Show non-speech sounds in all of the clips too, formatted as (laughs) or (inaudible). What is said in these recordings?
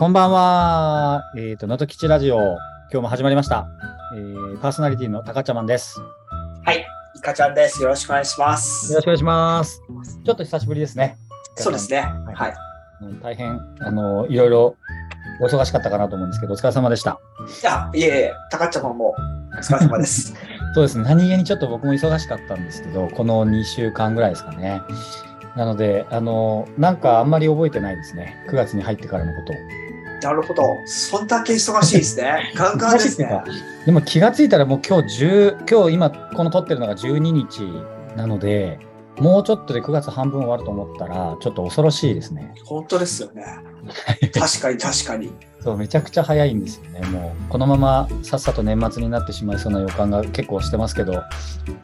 こんばんは。えっ、ー、と、能登吉ラジオ、今日も始まりました。えー、パーソナリティの高ちゃまんです。よはい、いかちゃんです。よろしくお願いします。ろしくお願いします。ちょっと久しぶりですね。そうですね。はいはい。うん大変、あの、いろいろお忙しかったかなと思うんですけど、お疲れ様でした。いや、いえいえ、たかっちゃまもお疲れ様です。(laughs) そうですね、何気にちょっと僕も忙しかったんですけど、この2週間ぐらいですかね。なので、あの、なんかあんまり覚えてないですね。9月に入ってからのことを。なるほど。そんだけ忙しいですね。(laughs) ガンガンですね。でも気がついたらもう今日10、今日今この撮ってるのが12日なので、もうちょっとで9月半分終わると思ったら、ちょっと恐ろしいですね。本当ですよね。確かに確かに。そう、めちゃくちゃ早いんですよね。もう、このままさっさと年末になってしまいそうな予感が結構してますけど、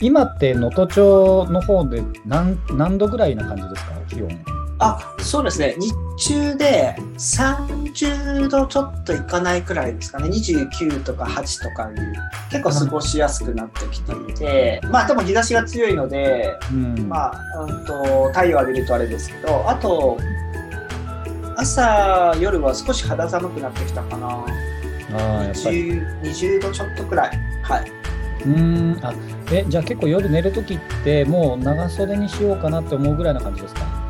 今って能登町の方で何何度ぐらいな感じですか、気温。あ、そうですね。日中で30度ちょっといかないくらいですかね。29とか8とかいう、結構過ごしやすくなってきていて、まあでも日差しが強いので、うん。まあ、うんと太陽浴びるとあれですけど、あと、朝、夜は少し肌寒くなってきたかな。ああ、やっぱり。20, 20度ちょっとくらい。はい。うーん。あ、え、じゃあ結構夜寝るときって、もう長袖にしようかなって思うぐらいな感じですか？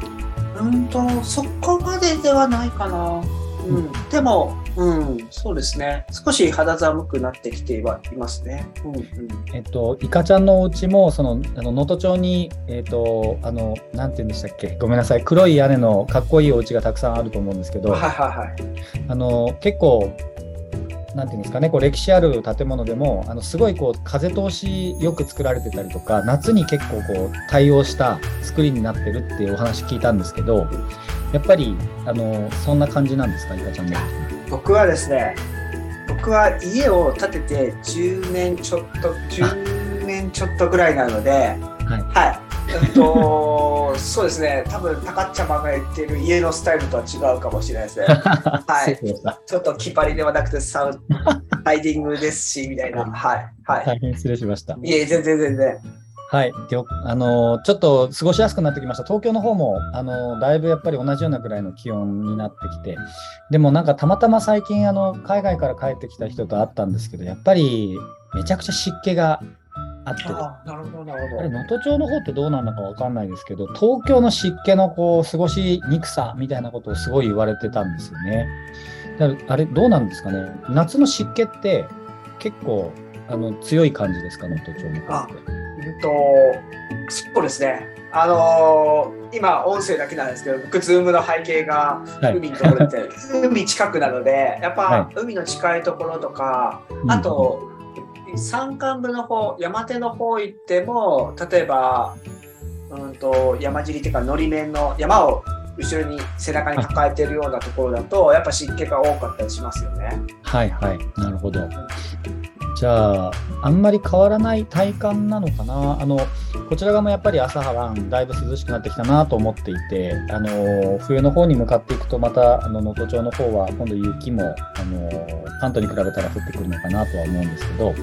うんと、そこまでではないかな。うん。でも、うん、そうですね。少し肌寒くなってきてはいますね。うんうん。えっと、イカちゃんのお家も、その、あの、能登町に、えっと、あの、なんて言うんでしたっけ、ごめんなさい、黒い屋根のかっこいいお家がたくさんあると思うんですけど、はいはいはい。あの、結構、なんていうんですかね、こう歴史ある建物でも、あの、すごいこう、風通しよく作られてたりとか、夏に結構こう、対応した作りになってるっていうお話聞いたんですけど、やっぱり、あの、そんな感じなんですか、イカちゃん。僕はですね、僕は家を建てて10年ちょっと、10年ちょっとぐらいなので、はい。はい。えっと、そうですね。多分、たかっちゃまが言っている家のスタイルとは違うかもしれないですね。(laughs) はいちょっと気張りではなくてサウン (laughs) ハイディングですし、みたいな。はい。はい。大変失礼しました。いえ、全然全然。はい、であのちょっと過ごしやすくなってきました。東京の方もあのだいぶやっぱり同じようなくらいの気温になってきて、でもなんかたまたま最近あの海外から帰ってきた人と会ったんですけど、やっぱりめちゃくちゃ湿気があって、ああなるほど、なるほど。れ能登町の方ってどうなのかわかんないですけど、東京の湿気のこう過ごしにくさみたいなことをすごい言われてたんですよね。だからあれどうなんですかね？夏の湿気って結構あの強い感じですか、能登町の方って。うんと、そうですね。あのー今、音声だけなんですけど、僕、ズームの背景がはい海のところで、(laughs) 海近くなので、やっはぱ海の近いところとか、うんあと、山間部の方、山手の方行っても、例えば、うんと、山尻っていうか、のり面の山を後ろに背中に抱えてるようなところだと、やっぱ湿気が多かったりしますよね。はいはい、なるほど。じゃあ、あんまり変わらない体感なのかな？あの、こちら側もやっぱり朝晩だいぶ涼しくなってきたなと思っていて、あの、冬の方に向かっていくと、また、あの、能登町の方は、今度雪も、あの、関東に比べたら降ってくるのかなとは思うんですけど、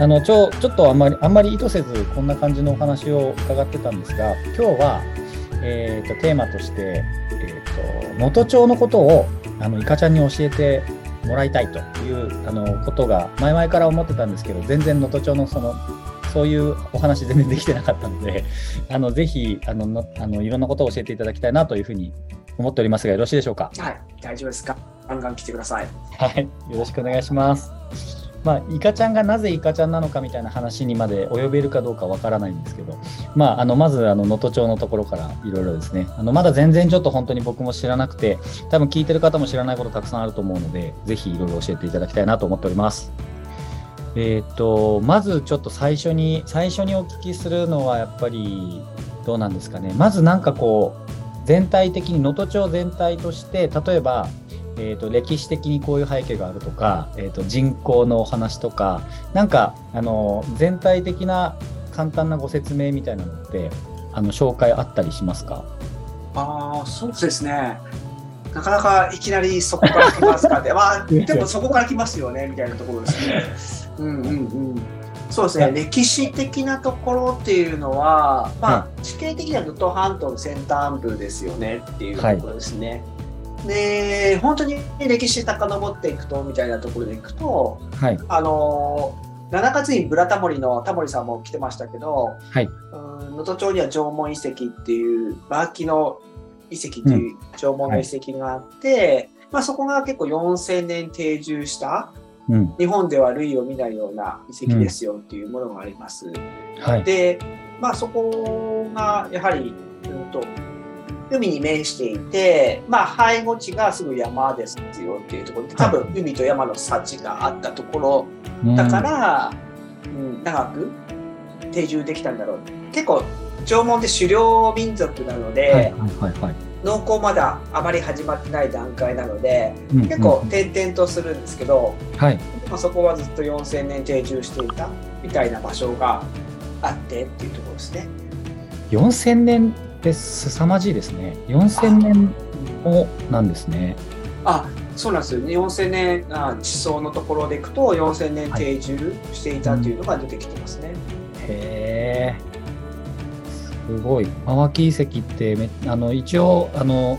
あの、ちょ、ちょっとあんまり、あんまり意図せず、こんな感じのお話を伺ってたんですが、今日は、えっ、と、テーマとして、えっ、と、能登町のことを、あの、イカちゃんに教えてもらいたいというあのことが前々から思ってたんですけど全然能登町のそのそういうお話全然できてなかったので (laughs) あのぜひあののあのいろんなことを教えていただきたいなというふうに思っておりますがよろしいでしょうか？はい、大丈夫ですか？ガンガン来てください。はい、よろしくお願いします。まあ、イカちゃんがなぜイカちゃんなのかみたいな話にまで及べるかどうかわからないんですけど、まあ、あのまずあの能登町のところからいろいろですねあのまだ全然ちょっと本当に僕も知らなくて多分聞いてる方も知らないことたくさんあると思うのでぜひいろいろ教えていただきたいなと思っております。えっ、とまずちょっと最初に最初にお聞きするのはやっぱりどうなんですかねまずなんかこう全体的に能登町全体として例えばえー、と歴史的にこういう背景があるとか、えー、と人口のお話とかなんかあの全体的な簡単なご説明みたいなのってあの紹介あったりしますか？ああ、そうですね。なかなかいきなりそこから来ますかね。(laughs) まあ、でもそこから来ますよね、みたいなところですね。うんうんうん。そうですね、歴史的なところっていうのは、まあ、地形的には能登半島の先端部ですよねっていうところですね。で、本当に歴史遡っていくと、みたいなところでいくと、はい。あのー、7月にブラタモリのタモリさんも来てましたけど、はい。うん能登町には縄文遺跡っていう、バーキの遺跡っていう縄文の遺跡があって、まあそこが結構4000年定住した、うん。日本では類を見ないような遺跡ですよっていうものがあります。はい。で、まあそこがやはり、うんと、海に面していて、まあ背後地がすぐ山ですよっていうところで、多分海と山の幸があったところだから、うん、長く定住できたんだろう。結構縄文って狩猟民族なので。農耕まだあまり始まってない段階なので、うん結構うん転々とするんですけど、はい。まあ、そこはずっと4000年定住していたみたいな場所があってっていうところですね。4000年って凄まじいですね。4000年もなんですね。あそうなんですよ、ね、4000年あ地層のところでいくと4000年定住していたっていうのが出てきてますね。へえ。すごい。マキ遺跡ってめあの一応あの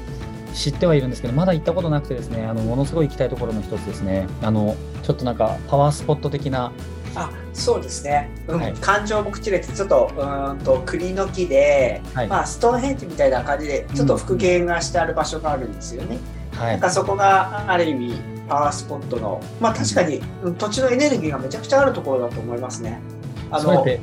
知ってはいるんですけど、まだ行ったことなくてですね、あのものすごい行きたいところの一つですね。あのちょっとなんかパワースポット的な。あそうですね、うん。はい。環状木地列ちょっとうーんと栗の木で、はい。まあ、ストーンヘンジみたいな感じでちょっと復元がしてある場所があるんですよね。はい。なんかそこがある意味パワースポットのまあ確かにうん。土地のエネルギーがめちゃくちゃあるところだと思いますね。あのはい。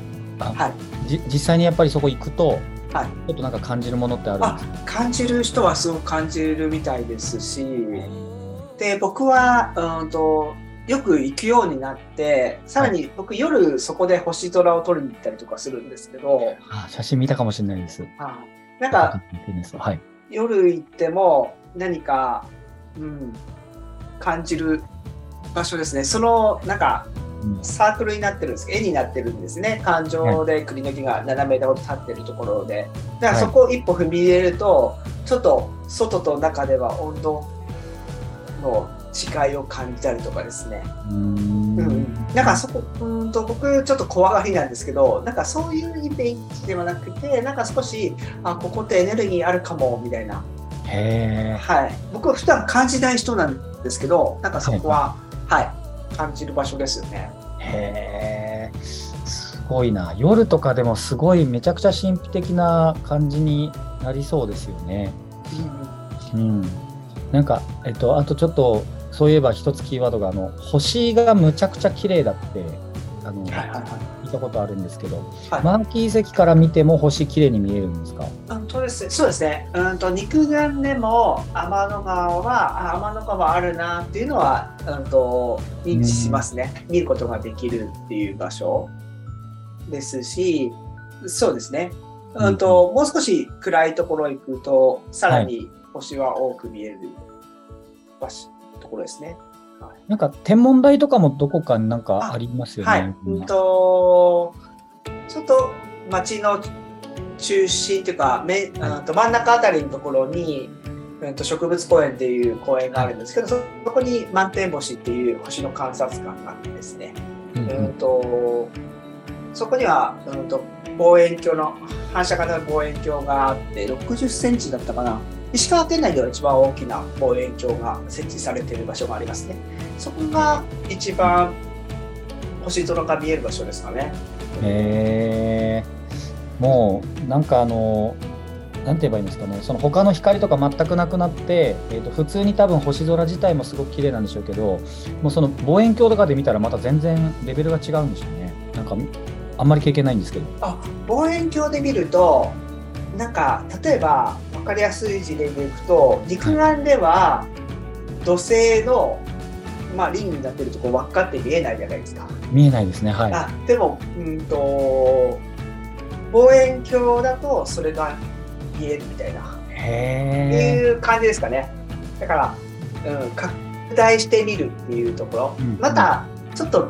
じ実際にやっぱりそこ行くと、はい。ちょっとなんか感じるものってある感じる人はすごく感じるみたいですしで僕はうんとよく行くようになってさらに僕夜そこで星空を撮りに行ったりとかするんですけど、あ写真見たかもしれないです。はいなんかはい。夜行っても何か、うん、感じる場所ですね。そのなんかうん。サークルになってるんです。絵になってるんですね。感情で栗の木が斜めほど立ってるところで。だからそこを一歩踏み入れると、ちょっと外と中では温度の違いを感じたりとかですね、うーんうん、なんかそこうんと僕ちょっと怖がりなんですけどなんかそういうイメージではなくてなんか少しあここってエネルギーあるかもみたいなへえ。はい、僕は普段感じない人なんですけど、なんかそこは、はい、感じる場所ですよね。へえ。すごいな。夜とかでもすごいめちゃくちゃ神秘的な感じになりそうですよね。うん。なんか、えっと、あとちょっと、そういえば一つキーワードが、あの、星がむちゃくちゃ綺麗だって、あの、はいはいはい。聞いたことあるんですけど、はいマーキー遺跡から見ても星綺麗に見えるんですか？うんそうですそうですね。うんと肉眼でも天の川はあ天の川あるなっていうのはうんと認知しますね。見ることができるっていう場所ですし、そうですね。うんともう少し暗いところ行くとさらに星は多く見える場所、ところですね。なんか天文台とかもどこかになんかありますよね。はい、うん。とちょっと町の中心というか、めはい。うんと真ん中あたりのところに、うん、と植物公園っていう公園があるんですけど、そそこに満天星っていう星の観察館があってですね、うんうん。うん、とそこには、うん、と望遠鏡の反射型の望遠鏡があって60センチだったかな石川県内では一番大きな望遠鏡が設置されている場所がありますね。そこが一番星空が見える場所ですかね。へえもうなんかあのなんて言えばいいんですかね。その他の光とか全くなくなって、えー、と普通に多分星空自体もすごく綺麗なんでしょうけどもうその望遠鏡とかで見たらまた全然レベルが違うんでしょうね。なんかあんまり経験ないんですけど。あ望遠鏡で見るとなんか例えば分かりやすい事例でいくと肉眼では土星の、まあ、リングになってるとこ輪っかって見えないじゃないですか。見えないですねはい。あでも、うんと望遠鏡だとそれが見えるみたいな、っていう感じですかね。だから、うん、拡大してみるっていうところ、うん。またちょっと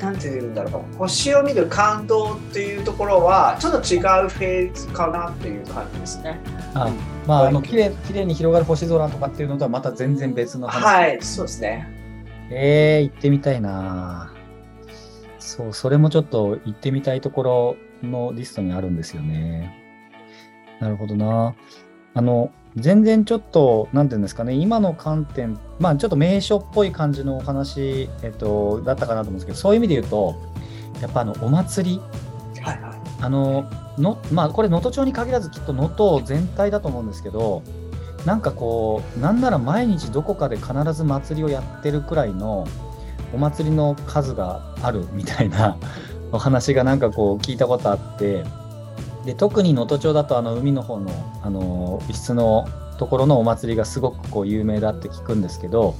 なんていうんだろう星を見る感動っていうところはちょっと違うフェーズかなっていう感じですね。あまああの綺麗綺麗に広がる星空とかっていうのとはまた全然別の話はい、そうですね。えー、行ってみたいなそう、それもちょっと行ってみたいところのリストにあるんですよね。なるほどな。あの全然ちょっと、なんていうんですかね、今の観点、まあちょっと名所っぽい感じのお話、えっと、だったかなと思うんですけど、そういう意味で言うと、やっぱあのお祭り、はいはい。あののまあこれ能登町に限らずきっと能登全体だと思うんですけどなんかこうなんなら毎日どこかで必ず祭りをやってるくらいのお祭りの数があるみたいなお話がなんかこう聞いたことあってで特に能登町だとあの海の方のあの一室のところのお祭りがすごくこう有名だって聞くんですけど、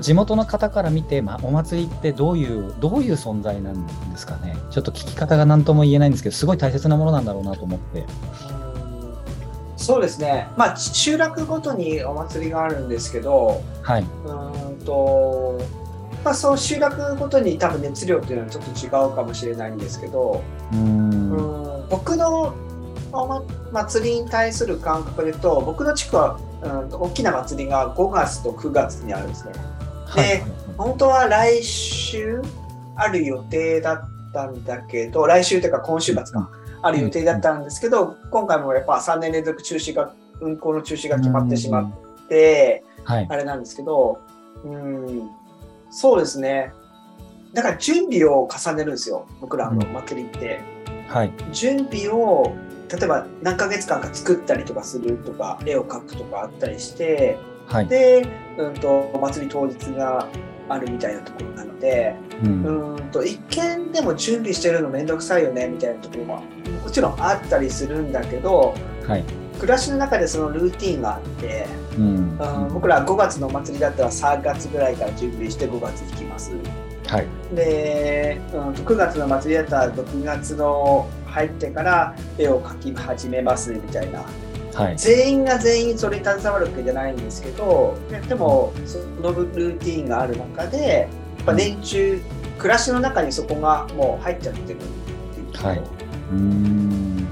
地元の方から見て、まあ、お祭りってどういうどういう存在なんですかね。ちょっと聞き方が何とも言えないんですけど、すごい大切なものなんだろうなと思って。そうですね、まあ、集落ごとにお祭りがあるんですけど、はい、うんとまあ、その集落ごとに多分熱量っていうのはちょっと違うかもしれないんですけど、うんうん僕のお祭りに対する感覚でと、僕の地区は、うん、大きな祭りが5月と9月にあるんですね。で、本当は来週ある予定だったんだけど、来週というか今週末か、ある予定だったんですけど、今回もやっぱ3年連続中止が、運行の中止が決まってしまって、はい、あれなんですけど、うん、そうですね。だから準備を重ねるんですよ、僕らの祭りって。はい、準備を例えば何ヶ月間か作ったりとかするとか絵を描くとかあったりして、はい、で、うんと、お祭り当日があるみたいなところなので、うん、うんと一見でも準備してるの面倒くさいよねみたいなところももちろんあったりするんだけど、はい、暮らしの中でそのルーティンがあって、うん、うん、僕ら5月のお祭りだったら3月ぐらいから準備して5月に行きます。はい、で、うん、9月の祭りだったら6月の入ってから絵を描き始めますみたいな、はい、全員が全員それに携わるわけじゃないんですけどでもそのルーティンがある中でやっぱ年中、暮らしの中にそこがもう入っちゃってるっていう。と、はい、うん。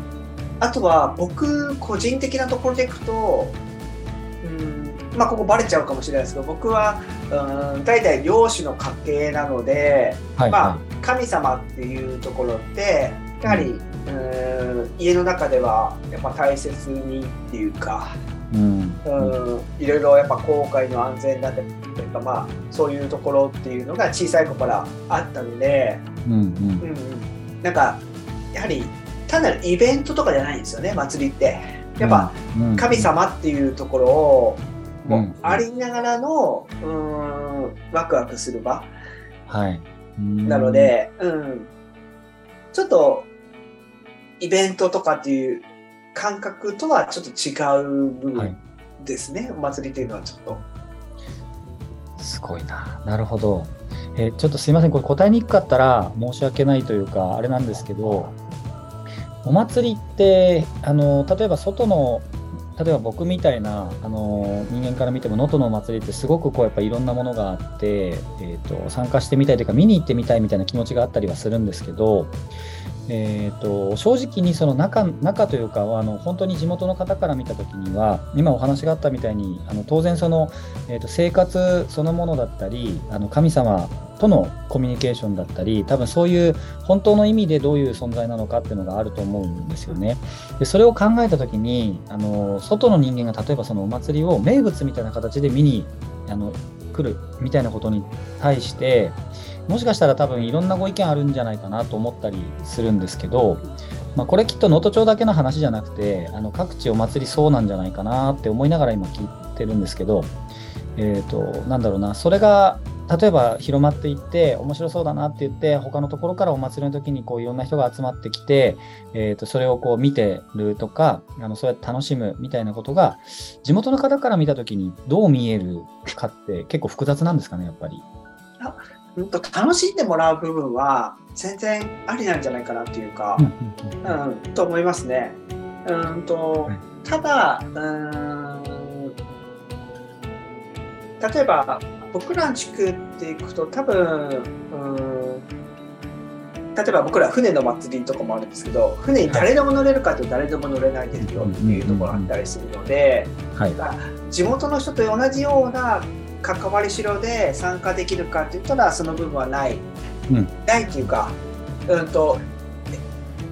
あとは僕個人的なところでいくとうんまあここバレちゃうかもしれないですけど僕はうん代々漁師の家系なので、はい、まあ、神様っていうところってやはり、うん、家の中ではやっぱ大切にっていうか、うん、うん、いろいろやっぱ航海の安全だったりとか、まあ、そういうところっていうのが小さい頃からあったので、うん、うん、うん、なんかやはり単なるイベントとかじゃないんですよね祭りって。やっぱ神様っていうところを、もうありながらの、うん、ワクワクする場。はい。なので、うん、ちょっとイベントとかっていう感覚とはちょっと違う部分ですね、はい、お祭りっていうのはちょっと。すごいな。なるほど。えー、ちょっとすいません、これ答えにくかったら申し訳ないというか、あれなんですけど、お祭りって、あの例えば外の例えば僕みたいなあの人間から見ても能登のお祭りってすごくこうやっぱいろんなものがあって、えーと、参加してみたいというか見に行ってみたいみたいな気持ちがあったりはするんですけど、えーと、正直にその中中というかあの本当に地元の方から見た時には今お話があったみたいにあの当然その、えーと生活そのものだったりあの神様とのコミュニケーションだったり多分そういう本当の意味でどういう存在なのかっていうのがあると思うんですよね。でそれを考えた時にあの外の人間が例えばそのお祭りを名物みたいな形で見にあの来るみたいなことに対してもしかしたら多分いろんなご意見あるんじゃないかなと思ったりするんですけど、まあ、これきっと能登町だけの話じゃなくてあの各地お祭りそうなんじゃないかなって思いながら今聞いてるんですけど、えーと、なんだろうなそれが例えば広まっていって面白そうだなって言って他のところからお祭りの時にこういろんな人が集まってきて、えー、とそれをこう見てるとかあのそうやって楽しむみたいなことが地元の方から見た時にどう見えるかって結構複雑なんですかねやっぱり。うんと楽しんでもらう部分は全然ありなんじゃないかなっていうか、うん、と思いますね。うんとただうん例えば僕らの地区っていくと多分うん例えば僕ら船の祭りとかもあるんですけど船に誰でも乗れるかと誰でも乗れないですよっていうところがあったりするので、はい、地元の人と同じような関わりしろで参加できるかって言ったらその部分はない、うん、ないっていうか、うんと、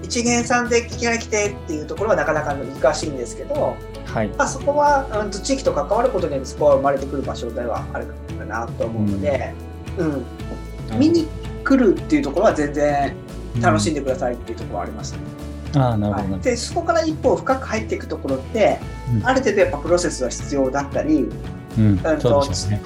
一元さんでいきなり来てっていうところはなかなか難しいんですけど、はい。まあ、そこは、うん、と地域と関わることによってそこは生まれてくる場所ではあるかなと思うので、うん。見に来るっていうところは全然楽しんでくださいっていうところはあります。ね。ああ、なるほどなはい、でそこから一歩深く入っていくところって、うん。ある程度やっぱプロセスは必要だったりうんそうでしょうね。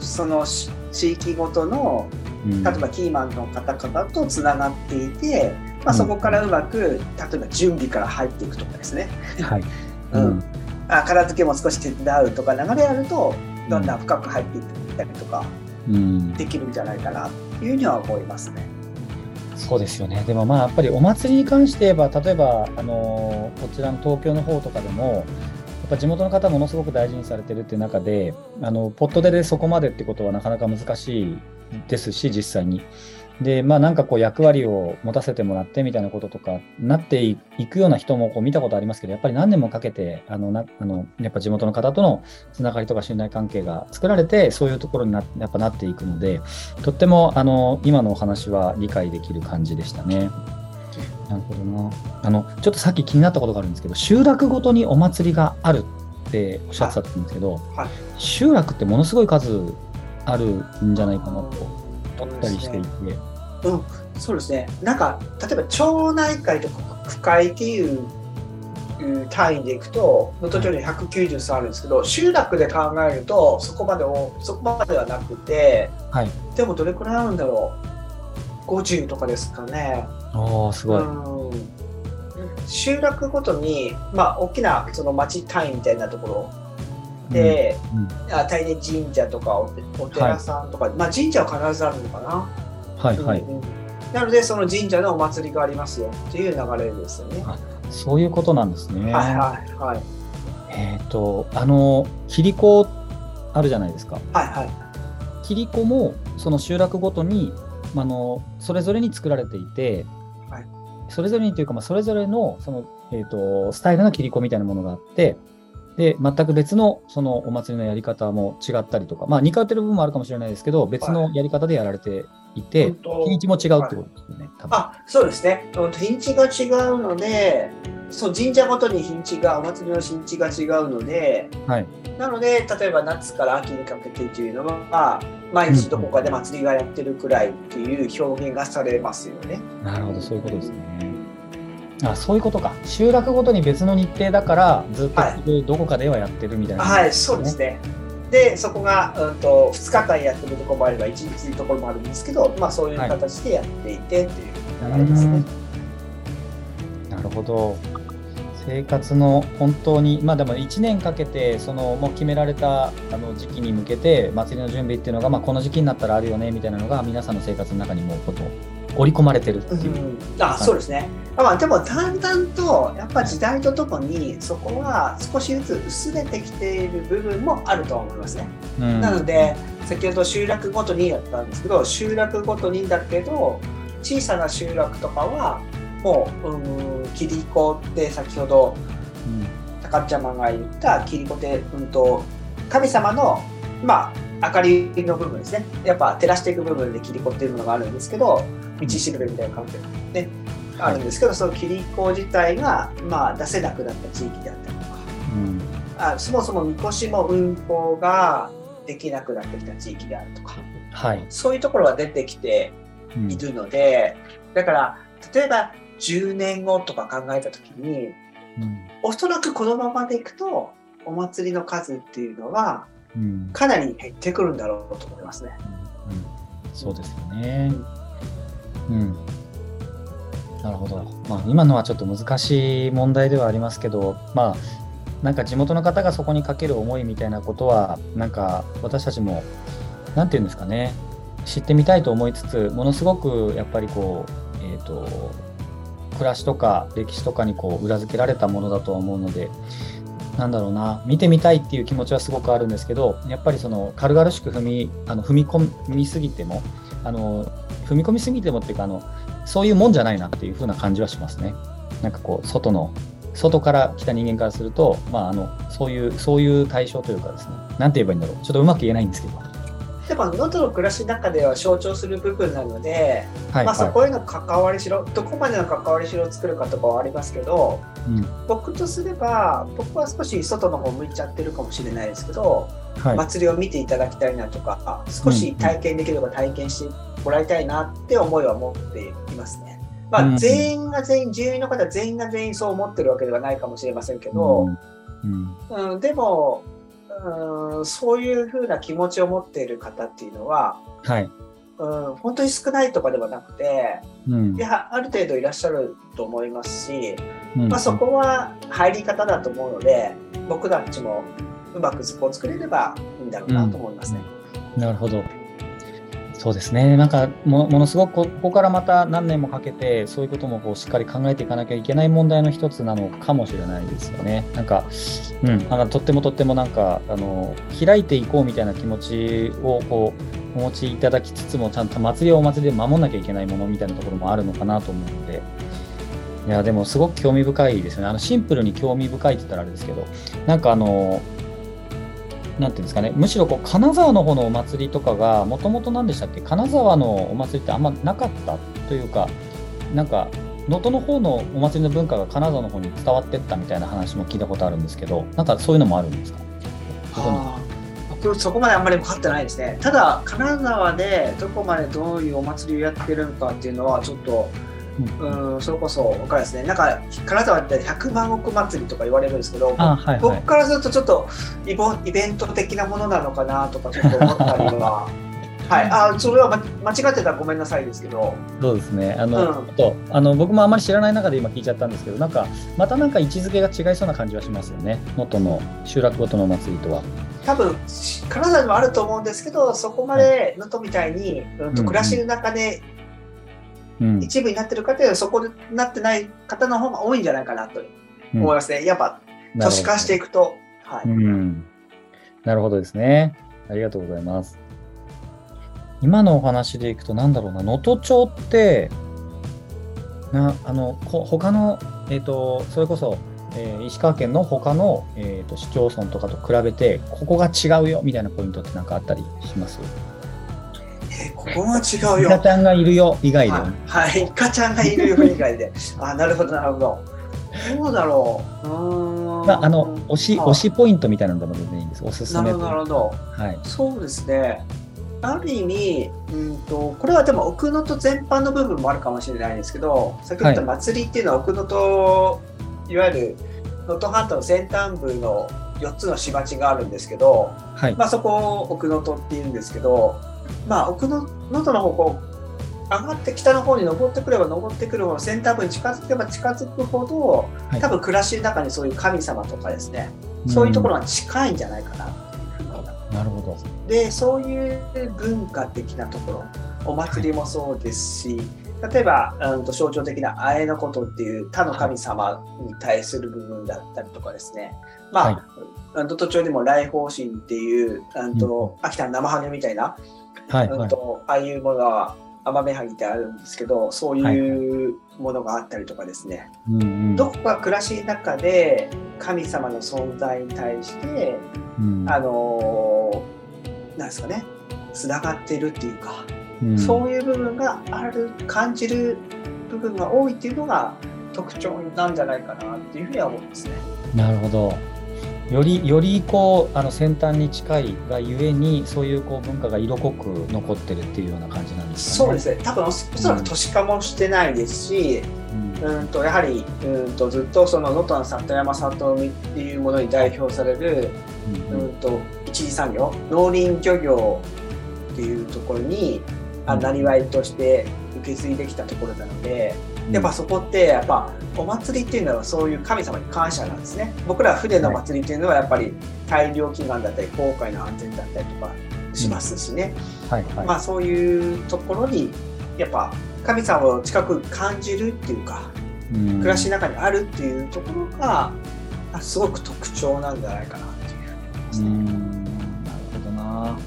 そのし地域ごとのうん例えばキーマンの方々とつながっていて、まあ、うんそこからうまく例えば準備から入っていくとかですね、はい。(laughs) うんあ片付けも少し手伝うとか流れあるとだんだん深く入っていったりとかうん。できるんじゃないかなというふうには思いますね。そうですよね。でもまあやっぱりお祭りに関して言えば、例えば、あのこちらの東京の方とかでも、やっぱ地元の方ものすごく大事にされてるっていう中で、あのポットででそこまでってことはなかなか難しいですし、実際に。で、まあなんかこう役割を持たせてもらってみたいなこととかなっていくような人もこう見たことありますけど、やっぱり何年もかけて、あのなあのやっぱ地元の方とのつながりとか信頼関係が作られて、そういうところになやっぱなっていくので、とってもあの今のお話は理解できる感じでしたね。なるほどな。あのちょっとさっき気になったことがあるんですけど、集落ごとにお祭りがあるっておっしゃってたんですけど、はい集落ってものすごい数あるんじゃないかなと思ったりしていて。そうですねなんか例えば町内会とか区会っていううん単位でいくと能登町に193あるんですけど集落で考えるとそこまでをそこまではなくてはい。でもどれくらいあるんだろう50とかですかね。ああ、すごい。うん集落ごとに、まあ、大きなその町単位みたいなところで、うんあ大変神社とかおお寺さんとか、まあ、神社は必ずあるのかな。はいはい。うんうんなのでその神社のお祭りがありますよっていう流れですよね。はそういうことなんですね。いはいはいえっ、と、あの、キリコあるじゃないですか。はいはいキリコもその集落ごとにあのそれぞれに作られていて、はいそれぞれにというか、まあ、それぞれのその、えー、とスタイルのキリコみたいなものがあってで全く別のそのお祭りのやり方も違ったりとか、まあ、似通ってる部分もあるかもしれないですけど別のやり方でやられていて、本当日にちも違うってことですよね、多分。あそうですね。うん日にちが違うのでそう神社ごとに日にちがお祭りの日にちが違うのではい。なので例えば夏から秋にかけてっていうのは毎日どこかで祭りがやってるくらいっていう表現がされますよね。なるほどそういうことですね。あそういうことか集落ごとに別の日程だからずっとはいどこかではやってるみたいな、はい、そうですね。で、そこが、うん、と2日間やってるところもあれば、1日のところもあるんですけど、まあ、そういう形でやっていてっていう流れですね。なるほど。生活の本当に、まあでも1年かけて、そのもう決められたあの時期に向けて、祭りの準備っていうのが、まあ、この時期になったらあるよねみたいなのが、皆さんの生活の中にもこと織り込まれてるっていう。うんあそうですね。まあ、でも、だんだんと、やっぱ時代とともに、そこは少しずつ薄れてきている部分もあると思いますね。うんなので、先ほど集落ごとにやったんですけど、集落ごとにだけど、小さな集落とかは、もう、うん、キリコって先ほど、うん。高ちゃまが言ったキリコテ、うんと、神様の、まあ、明かりの部分ですね。やっぱ照らしていく部分でキリコっていうものがあるんですけど、道しるべみたいな感じで、ね、あるんですけど、そのキリコ自体が、まあ、出せなくなった地域であったりとか、うん。あそもそもみこしも運行ができなくなってきた地域であるとか、はい。そういうところが出てきてうん。いるので、だから、例えば10年後とか考えたときに、うんおそらくこのままでいくと、お祭りの数っていうのは、うんかなり減ってくるんだろうと思いますね。うんそうですよね。うん。なるほど。まあ、今のはちょっと難しい問題ではありますけど、まあ、なんか地元の方がそこにかける思いみたいなことは、なんか私たちも、なんていうんですかね、知ってみたいと思いつつ、ものすごくやっぱりこう、えっ、と、暮らしとか歴史とかにこう裏付けられたものだと思うので、なんだろうな、見てみたいっていう気持ちはすごくあるんですけど、やっぱりその軽々しく踏みあの踏み込みすぎてもあの、踏み込みすぎてもっていうかあの、そういうもんじゃないなっていう風な感じはしますね。なんかこう、外の、外から来た人間からすると、まあ、あのそういう、そういう対象というかですね、なんて言えばいいんだろう、ちょっとうまく言えないんですけど、でも能登の暮らしの中では象徴する部分なので、はいまあ、そこへの関わりしろ、どこまでの関わりしろを作るかとかはありますけど、うん。僕とすれば僕は少し外の方向いちゃってるかもしれないですけど、はい。祭りを見ていただきたいなとか少し体験できれば体験してもらいたいなって思いは持っていますね。まあ、うん。全員が全員住民の方全員が全員そう思ってるわけではないかもしれませんけど、うん。うん、でも、うん、そういうふうな気持ちを持っている方っていうのは、はい。うん、本当に少ないとかではなくてうんいやある程度いらっしゃると思いますし、うんまあ、そこは入り方だと思うので僕たちもうまくそこを作れればいいんだろうなと思いますね。なるほど。そうですね。なんかも、のすごくここからまた何年もかけて、そういうこともこうしっかり考えていかなきゃいけない問題の一つなのかもしれないですよね。なんか、うん、あのとってもとってもなんか、あの、開いていこうみたいな気持ちをこう、お持ちいただきつつも、ちゃんと祭りはお祭りで守んなきゃいけないものみたいなところもあるのかなと思うので、いや、でもすごく興味深いですね。あの、シンプルに興味深いって言ったらあれですけど、なんかあの、なんていうんですかね、むしろこう金沢の方のお祭りとかが、もともと何でしたっけ、金沢のお祭りってあんまなかったというか、なんか、能登の方のお祭りの文化が金沢の方に伝わってったみたいな話も聞いたことあるんですけど、なんかそういうのもあるんですか？あー僕そこまであんまり分かってないですね。ただ金沢でどこまでどういうお祭りをやってるのかっていうのはちょっとうんうんそれこそ分かるですね。なんか金沢って100万石祭りとか言われるんですけど、あはいはい。僕からするとちょっとイボイベント的なものなのかなとかちょっと思ったりは。(laughs) はい、あそれは、ま、間違ってたらごめんなさいですけど、そうですね。あの、うんちょっとあの僕もあまり知らない中で今聞いちゃったんですけど、なんか、またなんか位置づけが違いそうな感じはしますよね。能登の集落ごとのお祭りとは。多分金沢にもあると思うんですけど、そこまで能登みたいに、うんとうん暮らしの中でうん。一部になってる方よりそこになってない方の方が多いんじゃないかなとうん思いますね。やっぱ都市化していくと。はい。うん。なるほどですね。ありがとうございます。今のお話でいくと、なんだろうな、能登町って、なあのこ他の、えっとそれこそ、えー石川県の他の、えー、と市町村とかと比べて、ここが違うよみたいなポイントって何かあったりします？えここが違うよ。イカちゃんがいるよ以外で、はい、はい、イカちゃんがいるよ以外で。(laughs) あ、なるほど、なるほど。どうだろう。うーんまあ、あの推しはい推しポイントみたいなのでも全然いいんです。おすすめなるほど、なるほど。はい。そうですね。ある意味、うんと、これはでも奥能登全般の部分もあるかもしれないですけど、先ほど言った祭りっていうのは奥能登、い、わゆる能登半島の先端部の4つの市町があるんですけど、はい。まあ、そこを奥能登って言うんですけど、まあ、奥の能登の方向上がって北の方に登ってくれば登ってくるほど先端部に近づけば近づくほど、はい。多分暮らしの中にそういう神様とかですね、そういうところが近いんじゃないかなっていうふうなるほど。でそういう文化的なところお祭りもそうですし例えば、うん、と象徴的なあえのことっていう他の神様に対する部分だったりとかですね、まあ、はい。うんと途中でも来訪神っていう、うんと秋田の生ハゲみたいな、はい。はい。うんとああいうものは甘めはぎってあるんですけどそういうものがあったりとかですね、うんうん。どこか暮らしの中で神様の存在に対してうん。あのーなんですかね、つながっているっていうか、うんそういう部分がある、感じる部分が多いっていうのが特徴なんじゃないかなっていうふうには思いますね。なるほど。よりよりこうあの先端に近いがゆえにそういうこう文化が色濃く残ってるっていうような感じなんですかね。そうですね、多分おそらく都市化もしてないですし、うんうんとやはりうんとずっとその能登の里山里海っていうものに代表される、うんうんと一次産業、農林漁業っていうところに、なりわいとして受け継いできたところなので、うんやっぱそこってやっぱお祭りっていうのはそういう神様に感謝なんですね。僕ら船の祭りっていうのはやっぱり大量祈願だったり航海の安全だったりとかしますしね。はいはい。まあそういうところにやっぱ神様を近く感じるっていうかうん暮らしの中にあるっていうところがあすごく特徴なんじゃないかなっていうふうに思いますね。うんなるほどな。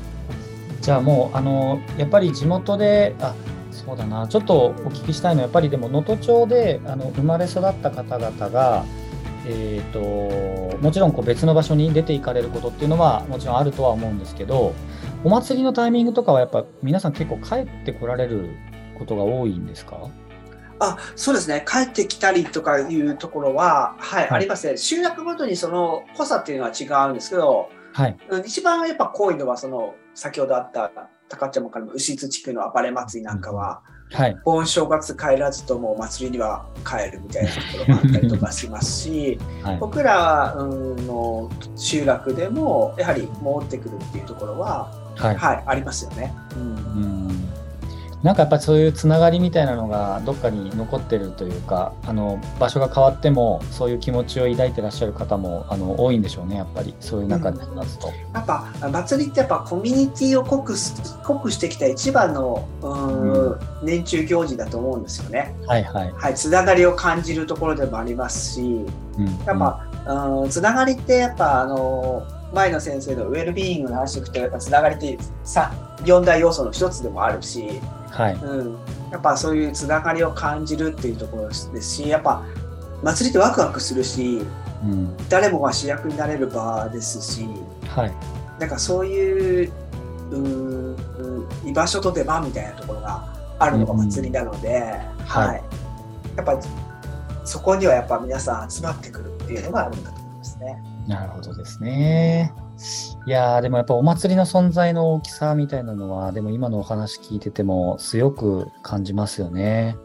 じゃあもうあのやっぱり地元であそうだなちょっとお聞きしたいのはやっぱりでも能登町であの生まれ育った方々がえー、ともちろんこう別の場所に出ていかれることっていうのはもちろんあるとは思うんですけどお祭りのタイミングとかはやっぱ皆さん結構帰ってこられることが多いんですか？あそうですね、帰ってきたりとかいうところは、はい、はい。ありますね。集落ごとにその濃さっていうのは違うんですけど、はい。うん一番やっぱ濃いのは、その先ほどあった高千穂からの牛津地区の暴れ祭りなんかは、はい。盆正月帰らずともお祭りには帰るみたいなところもあったりとかしますし、(laughs) はい。僕らうんの集落でもやはり戻ってくるっていうところは、はい。はい、ありますよね。うんうんなんかやっぱりそういうつながりみたいなのがどっかに残ってるというかあの場所が変わってもそういう気持ちを抱いてらっしゃる方もあの多いんでしょうねやっぱりそういう中で話すと。やっぱ祭りってやっぱコミュニティを濃くす濃くしてきた一番のうーん年中行事だと思うんですよね。はいはい。はい、つながりを感じるところでもありますし、うんやっぱ、うん、つながりってやっぱあの前の先生のウェルビーイングの話を聞くとやっぱつながりってさ4大要素の一つでもあるし、はい。うん、やっぱそういうつながりを感じるっていうところですしやっぱ祭りってワクワクするしうん。誰もが主役になれる場ですしはい。なんかそういうう居場所と出番みたいなところがあるのが祭りなので、はいはいやっぱそこにはやっぱ皆さん集まってくるっていうのがあるんだと思いますね。なるほどですね。いやーでもやっぱお祭りの存在の大きさみたいなのはでも今のお話聞いてても強く感じますよね。